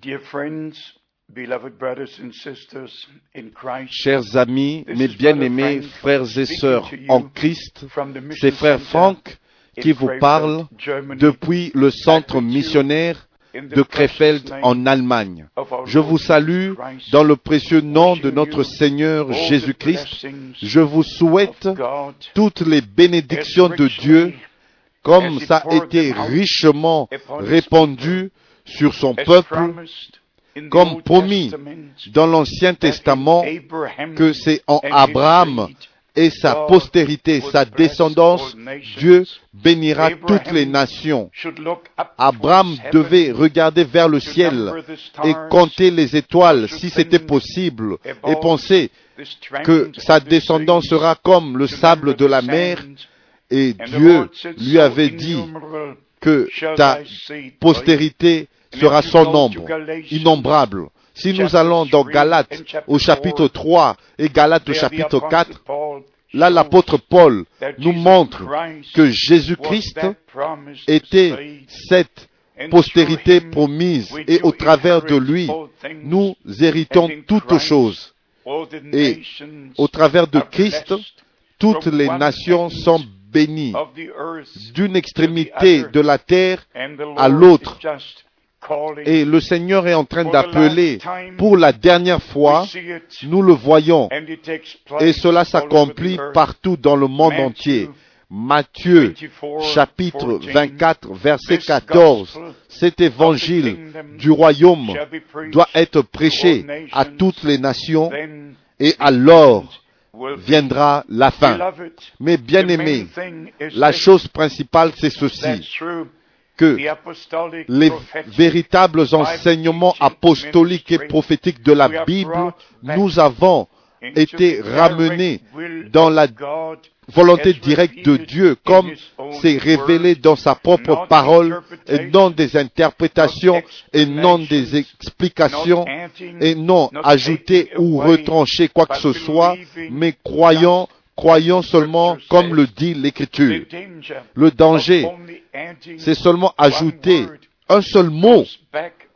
Dear friends, beloved brothers and sisters in Christ, Chers amis, mes bien-aimés frères et sœurs en Christ, c'est frère Franck qui vous parle depuis le centre missionnaire de Krefeld en Allemagne. Je vous salue dans le précieux nom de notre Seigneur Jésus-Christ. Je vous souhaite toutes les bénédictions de Dieu comme ça a été richement répandu sur son peuple, comme promis dans l'Ancien Testament que c'est en Abraham et sa postérité, sa descendance, Dieu bénira toutes les nations. Abraham devait regarder vers le ciel et compter les étoiles si c'était possible et penser que sa descendance sera comme le sable de la mer. et Dieu lui avait dit que ta postérité sera son nombre, innombrable. Si nous allons dans Galates au chapitre 3 et Galates au chapitre 4, là l'apôtre Paul nous montre que Jésus-Christ était cette postérité promise et au travers de lui, nous héritons toutes choses. Et au travers de Christ, toutes les nations sont bénies d'une extrémité de la terre à l'autre. Et le Seigneur est en train d'appeler pour la dernière fois, nous le voyons, et cela s'accomplit partout dans le monde entier. Matthieu chapitre 24 verset 14, cet évangile du royaume doit être prêché à toutes les nations et alors viendra la fin. Mais bien aimés, la chose principale c'est ceci, que les véritables enseignements apostoliques et prophétiques de la Bible, nous avons été ramenés dans la volonté directe de Dieu, comme c'est révélé dans sa propre parole, et non des interprétations, et non des explications, et non ajouter ou retrancher quoi que ce soit, mais croyant croyons seulement comme le dit l'Écriture. Le danger, c'est seulement ajouter un seul mot.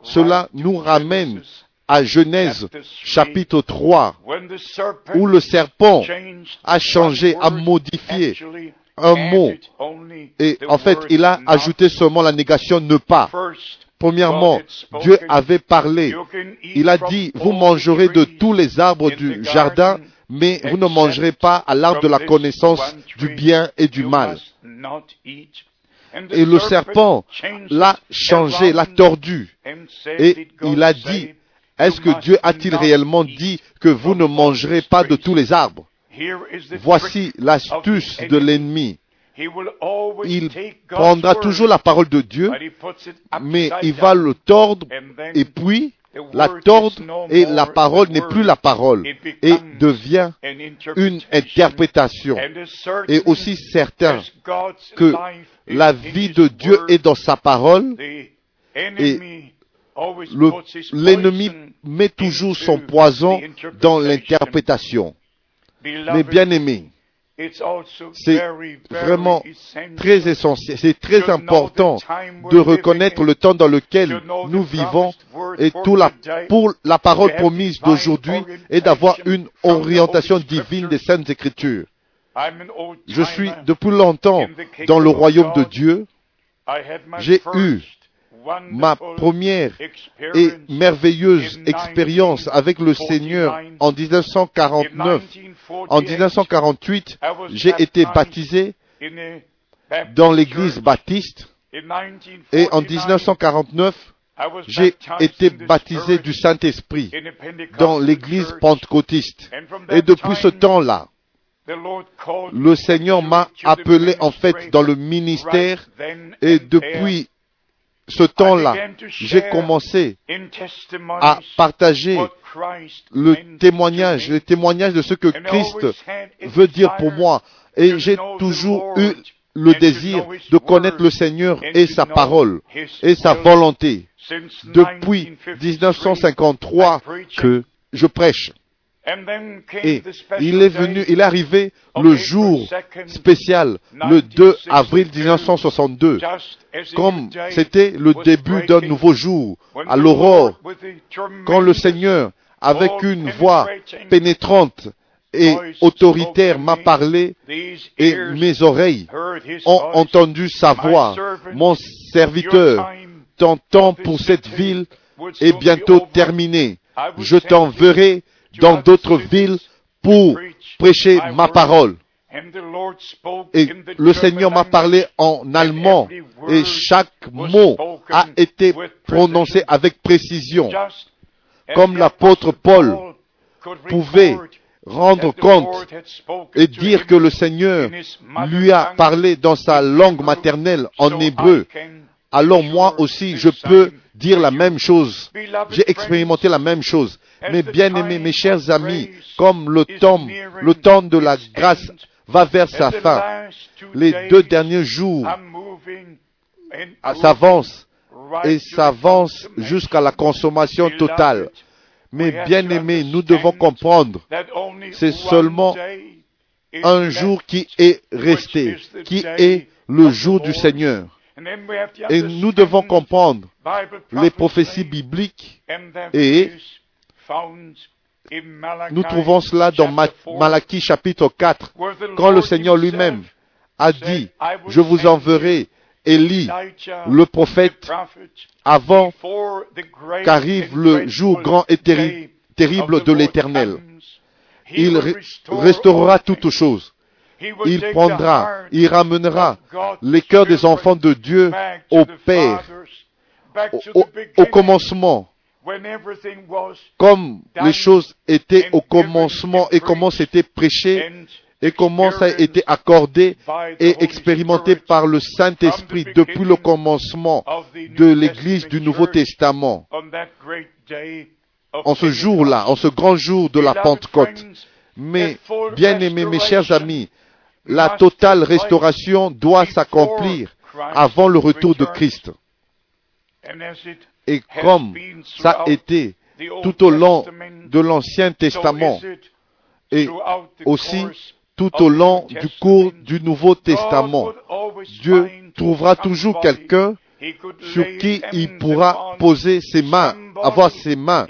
Cela nous ramène à Genèse chapitre 3, où le serpent a changé, a modifié un mot. Et en fait, il a ajouté seulement la négation ne pas. Premièrement, Dieu avait parlé. Il a dit, vous mangerez de tous les arbres du jardin, mais vous ne mangerez pas à l'arbre de la connaissance du bien et du mal. Et le serpent l'a changé, l'a tordu. Et il a dit, est-ce que Dieu a-t-il réellement dit que vous ne mangerez pas de tous les arbres? Voici l'astuce de l'ennemi. Il prendra toujours la parole de Dieu, mais il va le tordre et puis la tordre et la parole n'est plus la parole et devient une interprétation. Et aussi certain que la vie de Dieu est dans sa parole et l'ennemi met toujours son poison dans l'interprétation. Mais bien aimé, c'est vraiment très essentiel, c'est très important de reconnaître le temps dans lequel nous vivons et tout la, pour la parole promise d'aujourd'hui et d'avoir une orientation divine des Saintes Écritures. Je suis depuis longtemps dans le royaume de Dieu. J'ai eu ma première et merveilleuse expérience avec le Seigneur en 1949. En 1948, j'ai été baptisé dans l'église baptiste. et en 1949, j'ai été baptisé du Saint-Esprit dans l'église pentecôtiste. Et depuis ce temps-là, le Seigneur m'a appelé en fait dans le ministère. et depuis ce temps-là, j'ai commencé à partager le témoignage, le témoignage de ce que Christ veut dire pour moi. Et j'ai toujours eu le désir de connaître le Seigneur et sa parole et sa volonté. Depuis 1953 que je prêche. Et il est venu, il est arrivé le jour spécial, le 2 avril 1962, comme c'était le début d'un nouveau jour, à l'aurore, quand le Seigneur, avec une voix pénétrante et autoritaire, m'a parlé et mes oreilles ont entendu sa voix. Mon serviteur, ton temps pour cette ville est bientôt terminé. Je t'enverrai dans d'autres villes pour prêcher ma parole. Et le Seigneur m'a parlé en allemand et chaque mot a été prononcé avec précision, comme l'apôtre Paul pouvait rendre compte et dire que le Seigneur lui a parlé dans sa langue maternelle en hébreu. Alors moi aussi, je peux dire la même chose. J'ai expérimenté la même chose. Mais bien aimés, mes chers amis, comme le temps, le temps de la grâce va vers sa fin, les deux derniers jours s'avancent et s'avancent jusqu'à la consommation totale. Mais bien aimés, nous devons comprendre, c'est seulement un jour qui est resté, qui est le jour du Seigneur. Et nous devons comprendre les prophéties bibliques et nous trouvons cela dans Malachie chapitre 4, quand le Seigneur lui-même a dit, je vous enverrai Élie, le prophète, avant qu'arrive le jour grand et terrible de l'Éternel. Il restaurera toutes choses. Il prendra, il ramènera les cœurs des enfants de Dieu au Père, au, au commencement, comme les choses étaient au commencement et comment c'était prêché et comment ça a été accordé et expérimenté par le Saint-Esprit depuis le commencement de l'Église du Nouveau Testament. En ce jour-là, en ce grand jour de la Pentecôte. Mais, bien aimés, mes chers amis, la totale restauration doit s'accomplir avant le retour de Christ. Et comme ça a été tout au long de l'Ancien Testament et aussi tout au long du cours du Nouveau Testament, Dieu trouvera toujours quelqu'un sur qui il pourra poser ses mains, avoir ses mains,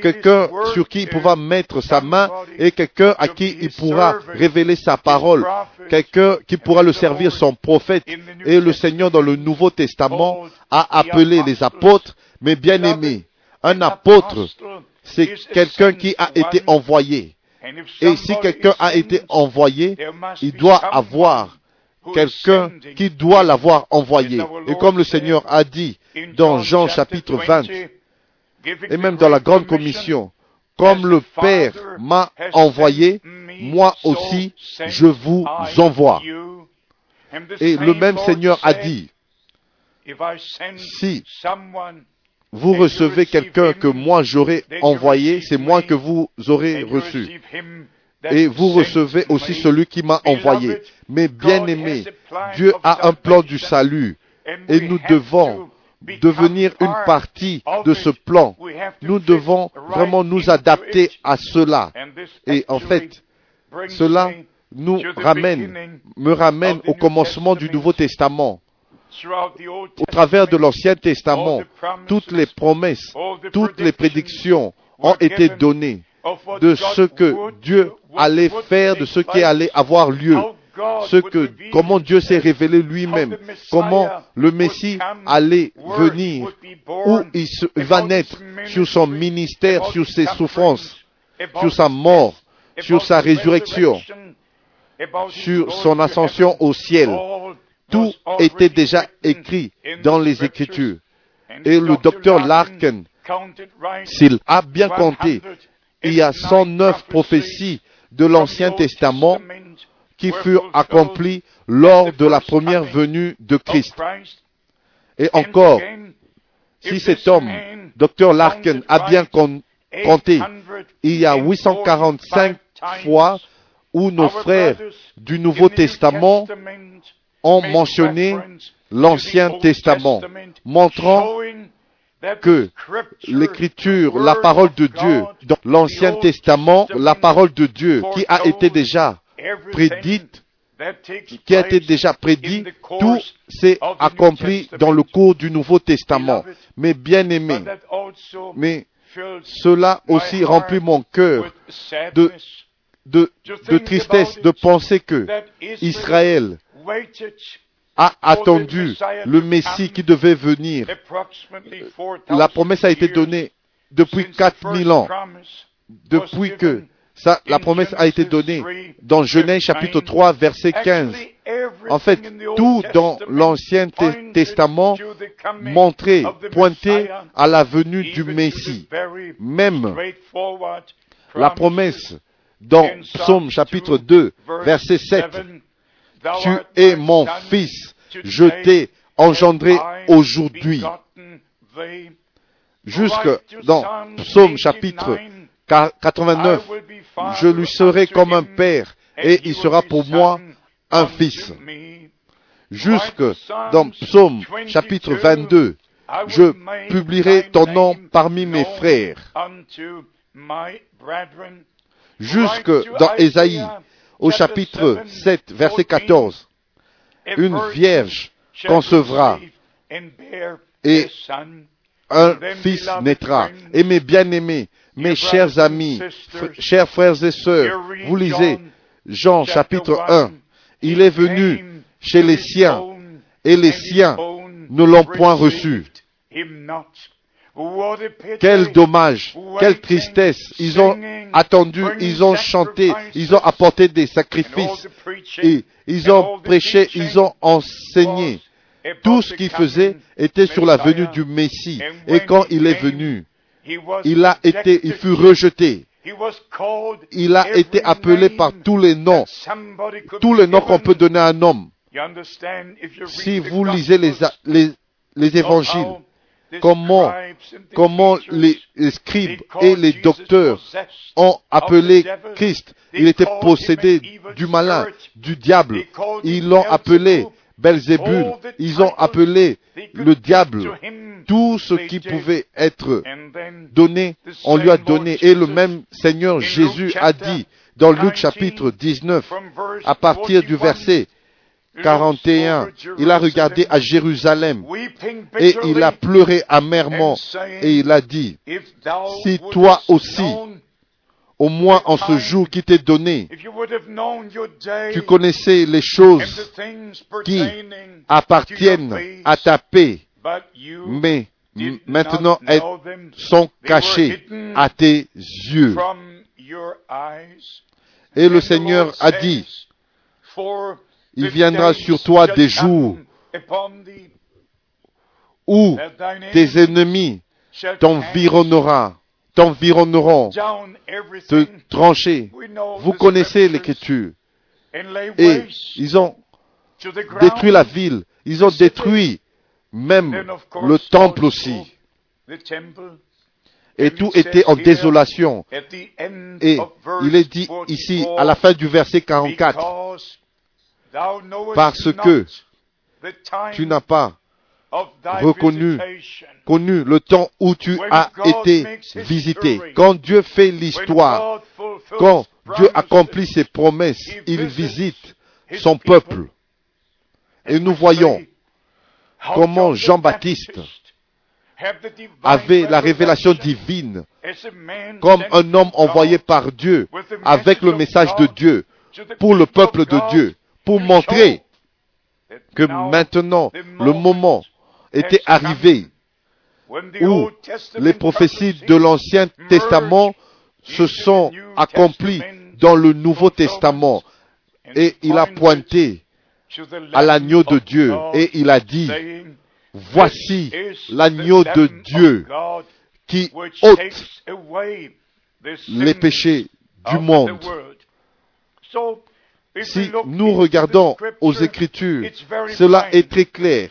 quelqu'un sur qui il pourra mettre sa main et quelqu'un à qui il pourra révéler sa parole, quelqu'un qui pourra le servir son prophète. Et le Seigneur dans le Nouveau Testament a appelé les apôtres, mais bien aimés. Un apôtre, c'est quelqu'un qui a été envoyé. Et si quelqu'un a été envoyé, il doit avoir quelqu'un qui doit l'avoir envoyé. Et comme le Seigneur a dit dans Jean chapitre 20, et même dans la grande commission, comme le Père m'a envoyé, moi aussi je vous envoie. Et le même Seigneur a dit, si vous recevez quelqu'un que moi j'aurais envoyé, c'est moi que vous aurez reçu et vous recevez aussi celui qui m'a envoyé. Mais bien aimé, Dieu a un plan du salut et nous devons devenir une partie de ce plan. Nous devons vraiment nous adapter à cela. Et en fait, cela nous ramène, me ramène au commencement du Nouveau Testament. Au travers de l'Ancien Testament, toutes les promesses, toutes les prédictions ont été données de ce que Dieu allait faire, de ce qui allait avoir lieu, ce que, comment Dieu s'est révélé lui-même, comment le Messie allait venir, où il, va naître, sur son ministère, sur ses souffrances, sur sa mort, sur sa résurrection, sur son ascension au ciel. Tout était déjà écrit dans les Écritures. Et le docteur Larkin, s'il a bien compté, il y a 109 prophéties de l'Ancien Testament qui furent accomplies lors de la première venue de Christ. Et encore, si cet homme, Dr. Larkin, a bien compté, il y a 845 fois où nos frères du Nouveau Testament ont mentionné l'Ancien Testament, montrant que l'écriture, la parole de Dieu, dans l'Ancien Testament, la parole de Dieu qui a été déjà prédite, qui a été déjà prédit, tout s'est accompli dans le cours du Nouveau Testament. Mais bien aimé, mais cela aussi remplit mon cœur de, de, de tristesse de penser que Israël a attendu le Messie qui devait venir. La promesse a été donnée depuis 4000 ans, depuis que ça, la promesse a été donnée dans Genèse chapitre 3 verset 15. En fait, tout dans l'Ancien Testament montrait, pointait à la venue du Messie. Même la promesse dans Psaume chapitre 2 verset 7. Tu es mon fils, je t'ai engendré aujourd'hui. Jusque dans Psaume chapitre 89, je lui serai comme un père et il sera pour moi un fils. Jusque dans Psaume chapitre 22, je publierai ton nom parmi mes frères. Jusque dans Ésaïe, au chapitre 7, verset 14, une vierge concevra et un fils naîtra. Et mes bien-aimés, mes chers amis, chers frères et sœurs, vous lisez Jean chapitre 1. Il est venu chez les siens et les siens ne l'ont point reçu. Quel dommage, quelle tristesse. Ils ont attendu, ils ont chanté, ils ont apporté des sacrifices et ils ont prêché, ils ont enseigné. Tout ce qu'ils faisaient était sur la venue du Messie. Et quand il est venu, il a été, il fut rejeté. Il a été appelé par tous les noms, tous les noms qu'on peut donner à un homme. Si vous lisez les, les, les évangiles, comment, comment les, scribes et les docteurs ont appelé Christ. Il était possédé du malin, du diable. Ils l'ont appelé Belzébul. Ils ont appelé le diable. Tout ce qui pouvait être donné, on lui a donné. Et le même Seigneur Jésus a dit dans Luc chapitre 19, à partir du verset 41, il a regardé à Jérusalem et il a pleuré amèrement et il a dit, si toi aussi, au moins en ce jour qui t'est donné, tu connaissais les choses qui appartiennent à ta paix, mais maintenant elles sont cachées à tes yeux. Et le Seigneur a dit, il viendra sur toi des jours où tes ennemis t'environneront, t'environneront, te trancher. Vous connaissez l'écriture. Et ils ont détruit la ville. Ils ont détruit même le temple aussi. Et tout était en désolation. Et il est dit ici, à la fin du verset 44, parce que tu n'as pas reconnu, connu le temps où tu as été visité. Quand Dieu fait l'histoire, quand Dieu accomplit ses promesses, il visite son peuple. Et nous voyons comment Jean-Baptiste avait la révélation divine comme un homme envoyé par Dieu avec le message de Dieu pour le peuple de Dieu pour montrer que maintenant le moment était arrivé où les prophéties de l'Ancien Testament se sont accomplies dans le Nouveau Testament. Et il a pointé à l'agneau de Dieu et il a dit, voici l'agneau de Dieu qui ôte les péchés du monde. Si nous regardons aux Écritures, cela est très clair.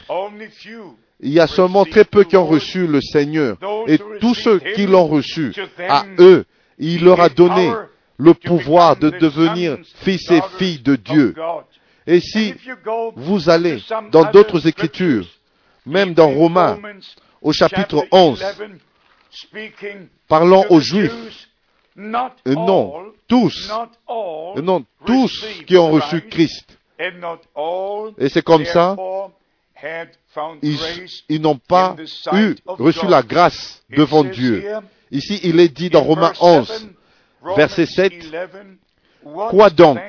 Il y a seulement très peu qui ont reçu le Seigneur. Et tous ceux qui l'ont reçu, à eux, il leur a donné le pouvoir de devenir fils et filles de Dieu. Et si vous allez dans d'autres Écritures, même dans Romains, au chapitre 11, parlant aux Juifs, et non tous, et non tous qui ont reçu Christ. Et c'est comme ça, ils, ils n'ont pas eu reçu la grâce devant Dieu. Ici, il est dit dans Romains 11, verset 7, Quoi donc?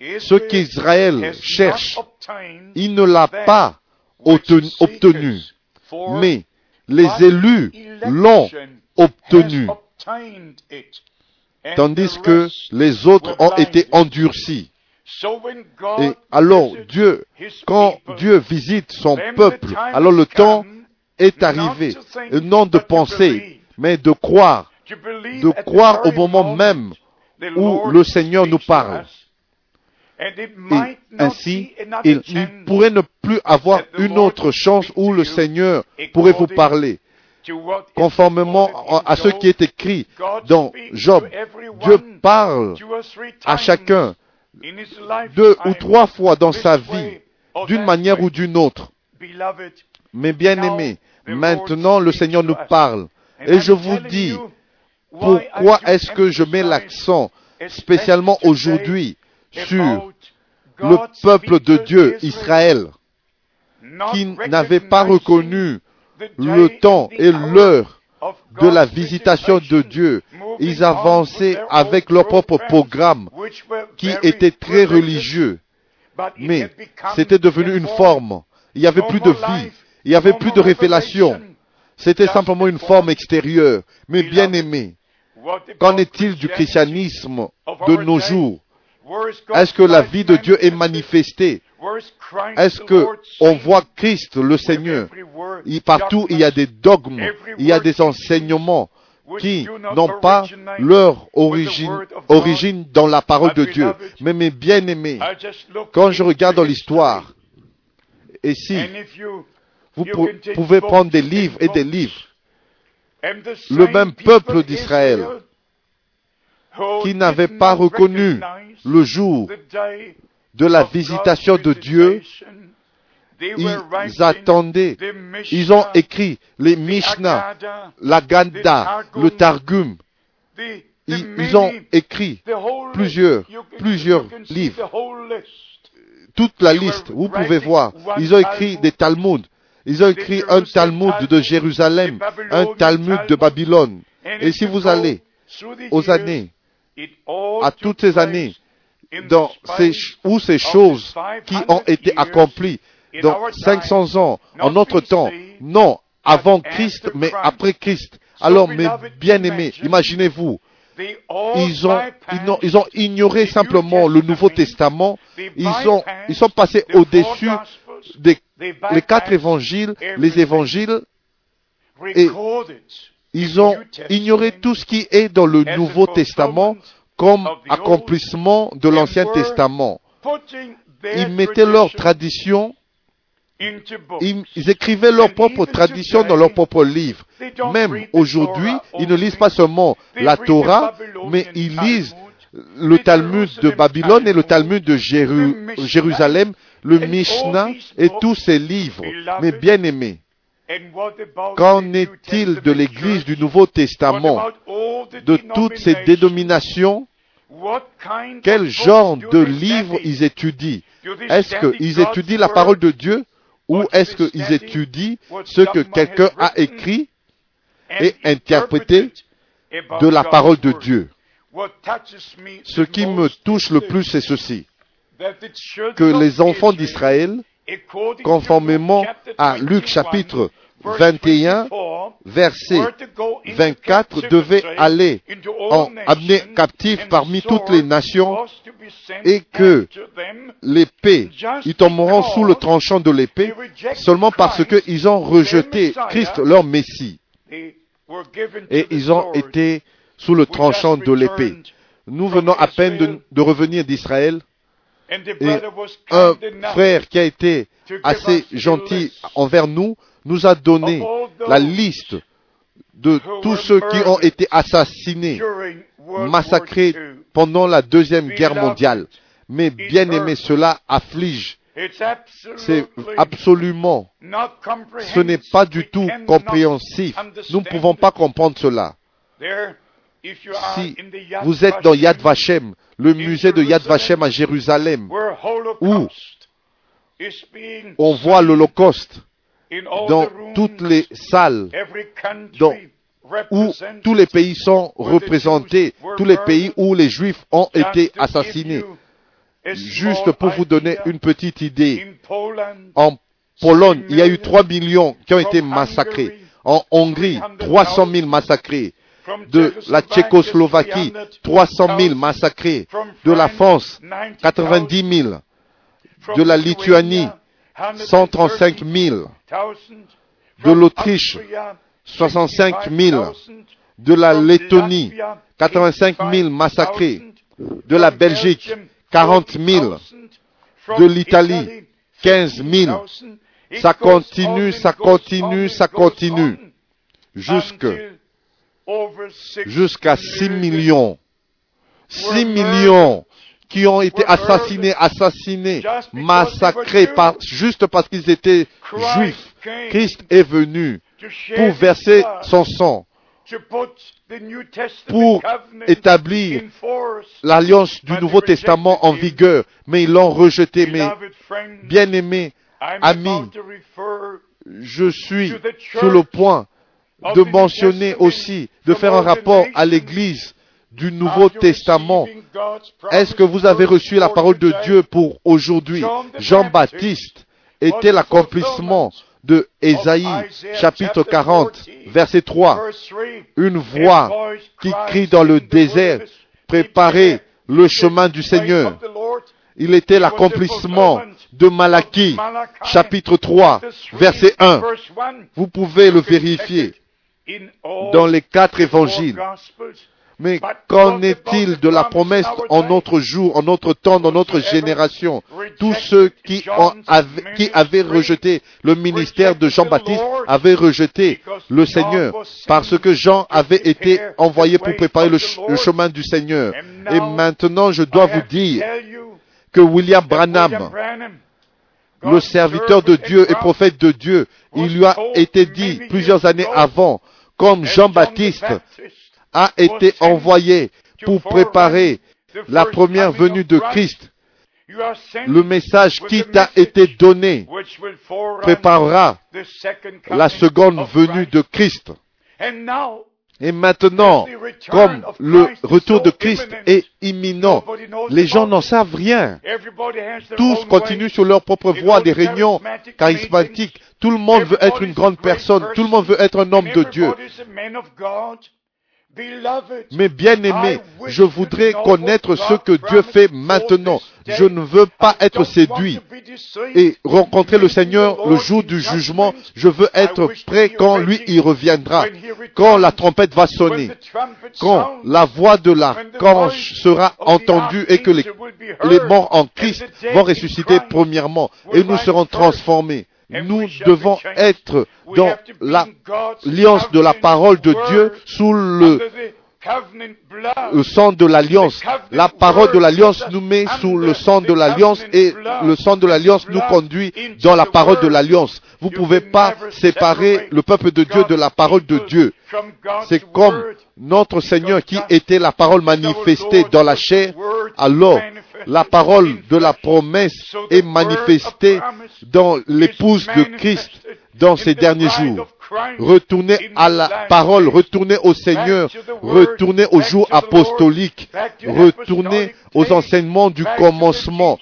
Ce qu'Israël cherche, il ne l'a pas obtenu, mais les élus l'ont obtenu, tandis que les autres ont été endurcis. Et alors Dieu, quand Dieu visite son peuple, alors le temps est arrivé, et non de penser, mais de croire, de croire au moment même où le Seigneur nous parle. Et ainsi, il, pourrait ne plus avoir une autre chance où le Seigneur pourrait vous parler. Conformément à ce qui est écrit dans Job, Dieu parle à chacun deux ou trois fois dans sa vie, d'une manière ou d'une autre. Mais bien aimés, maintenant le Seigneur nous parle. Et je vous dis, pourquoi est-ce que je mets l'accent spécialement aujourd'hui sur le peuple de Dieu, Israël, qui n'avait pas reconnu le temps et l'heure de la visitation de Dieu. Ils avançaient avec leur propre programme qui était très religieux. Mais c'était devenu une forme. Il n'y avait plus de vie. Il n'y avait plus de révélation. C'était simplement une forme extérieure. Mais bien aimé, qu'en est-il du christianisme de nos jours? Est-ce que la vie de Dieu est manifestée Est-ce que on voit Christ, le Seigneur? Partout, il y a des dogmes, il y a des enseignements qui n'ont pas leur origine, origine dans la parole de Dieu. Mais mes bien-aimés, quand je regarde dans l'histoire, et si vous pouvez prendre des livres et des livres, le même peuple d'Israël qui n'avait pas reconnu le jour de la visitation de Dieu, ils attendaient, ils ont écrit les Mishnah, la Ganda, le Targum, ils, ont écrit plusieurs, plusieurs livres. Toute la liste, vous pouvez voir. Ils ont écrit des Talmuds. Ils ont écrit un Talmud de Jérusalem, un Talmud de Babylone. Et si vous allez aux années, à toutes ces années, dans ces, où ces choses qui ont été accomplies dans 500 ans, en notre temps, non avant Christ, mais après Christ. Alors, mes bien-aimés, imaginez-vous, ils ont, ils, ont, ils ont ignoré simplement le Nouveau Testament, ils, ont, ils sont passés au-dessus des les quatre évangiles, les évangiles, et ils ont ignoré tout ce qui est dans le Nouveau Testament comme accomplissement de l'Ancien Testament. Ils mettaient leurs traditions, ils, écrivaient leurs propres traditions dans leurs propres livres. Même aujourd'hui, ils ne lisent pas seulement la Torah, mais ils lisent le Talmud de Babylone et le Talmud de Jérusalem, le Mishnah et tous ces livres. Mais bien aimés, qu'en est-il de l'Église du Nouveau Testament, de toutes ces dénominations Quel genre de livres ils étudient? Est-ce qu'ils étudient la parole de Dieu ou est-ce qu'ils étudient ce que quelqu'un a écrit et interprété de la parole de Dieu? Ce qui me touche le plus, c'est ceci. que les enfants d'Israël, conformément à Luc chapitre 21, verset 24, devaient aller en amener captifs parmi toutes les nations et que l'épée, ils tomberont sous le tranchant de l'épée seulement parce qu'ils ont rejeté Christ leur Messie. Et ils ont été sous le tranchant de l'épée. Nous venons à peine de, de revenir d'Israël et un frère qui a été assez gentil envers nous nous a donné la liste de tous ceux qui ont été assassinés, massacrés pendant la Deuxième Guerre mondiale. Mais bien aimé, cela afflige C'est absolument, ce n'est pas du tout compréhensif. Nous ne pouvons pas comprendre cela. Si vous êtes dans Yad Vashem, le musée de Yad Vashem à Jérusalem, où on voit l'Holocauste dans toutes les salles, où tous les pays sont représentés, tous les pays où les Juifs ont été assassinés. Juste pour vous donner une petite idée, en Pologne, il y a eu 3 millions qui ont été massacrés. En Hongrie, 300 000 massacrés. De la Tchécoslovaquie, 300 000 massacrés. De la France, 90 000. De la Lituanie, 135 000. De l'Autriche, 65 000. De la Lettonie, 85 000 massacrés. De la Belgique, 40 000 de l'Italie, 15 000. Ça continue, ça continue, ça continue. Jusqu'à 6 millions. 6 millions qui ont été assassinés, assassinés, massacrés par, juste parce qu'ils étaient juifs. Christ est venu pour verser son sang pour établir l'alliance du Nouveau Testament en vigueur, mais ils l'ont rejeté. Mais bien-aimés amis, je suis sur le point de mentionner aussi, de faire un rapport à l'Église du Nouveau Testament. Est-ce que vous avez reçu la parole de Dieu pour aujourd'hui? Jean-Baptiste était l'accomplissement de Ésaïe, chapitre 40, verset 3. Une voix qui crie dans le désert, préparez le chemin du Seigneur. Il était l'accomplissement de Malachie, chapitre 3, verset 1. Vous pouvez le vérifier dans les quatre évangiles. Mais qu'en est-il de la promesse en notre jour, en notre temps, dans notre génération? Tous ceux qui, avaient rejeté le ministère de Jean-Baptiste avaient rejeté le Seigneur parce que Jean avait été envoyé pour préparer le, chemin du Seigneur. Et maintenant, je dois vous dire que William Branham, le serviteur de Dieu et prophète de Dieu, il lui a été dit plusieurs années avant, comme Jean-Baptiste a été envoyé pour préparer la première venue de Christ. Le message qui t'a été donné préparera la seconde venue de Christ. Et maintenant, comme le retour de Christ est imminent, les gens n'en savent rien. Tous continuent sur leur propre voie des réunions charismatiques. Tout le monde veut être une grande personne. Tout le monde veut être un homme de Dieu. Mais bien aimé, je voudrais connaître ce que Dieu fait maintenant. Je ne veux pas être séduit et rencontrer le Seigneur le jour du jugement. Je veux être prêt quand lui y reviendra, quand la trompette va sonner, quand la voix de l'archange sera entendue et que les, les morts en Christ vont ressusciter premièrement et nous serons transformés nous devons être dans l'alliance de la parole de Dieu sous le, sang de l'alliance. La parole de l'alliance nous met sous le sang de l'alliance et le sang de l'alliance nous conduit dans la parole de l'alliance. Vous ne pouvez pas séparer le peuple de Dieu de la parole de Dieu. C'est comme notre Seigneur qui était la parole manifestée dans la chair. Alors, la parole de la promesse est manifestée dans l'épouse de Christ dans ces derniers jours. Retournez à la parole, retournez au Seigneur, retournez au jour apostolique, retournez aux enseignements du commencement.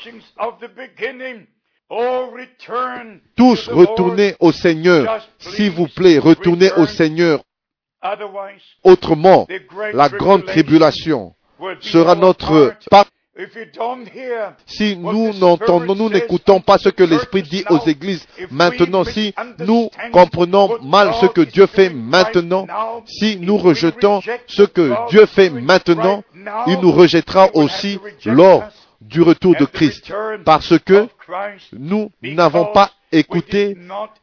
Tous retournez au Seigneur. S'il vous plaît, retournez au Seigneur. Autrement, la grande tribulation sera notre si nous n'entendons, nous n'écoutons pas ce que l'Esprit dit aux églises maintenant, si nous comprenons mal ce que Dieu fait maintenant, si nous rejetons ce que Dieu fait maintenant, il nous rejettera aussi lors du retour de Christ, parce que nous n'avons pas écouté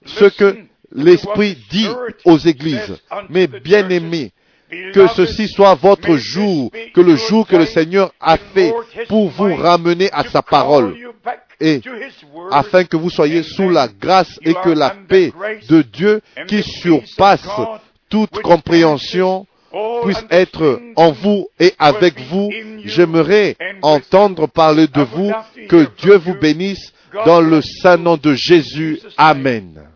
ce que l'Esprit dit aux églises. Mais bien aimés, que ceci soit votre jour, que le jour que le Seigneur a fait pour vous ramener à sa parole. et afin que vous soyez sous la grâce et que la paix de Dieu qui surpasse toute compréhension puisse être en vous et avec vous. J'aimerais entendre parler de vous. Que Dieu vous bénisse dans le saint nom de Jésus. Amen.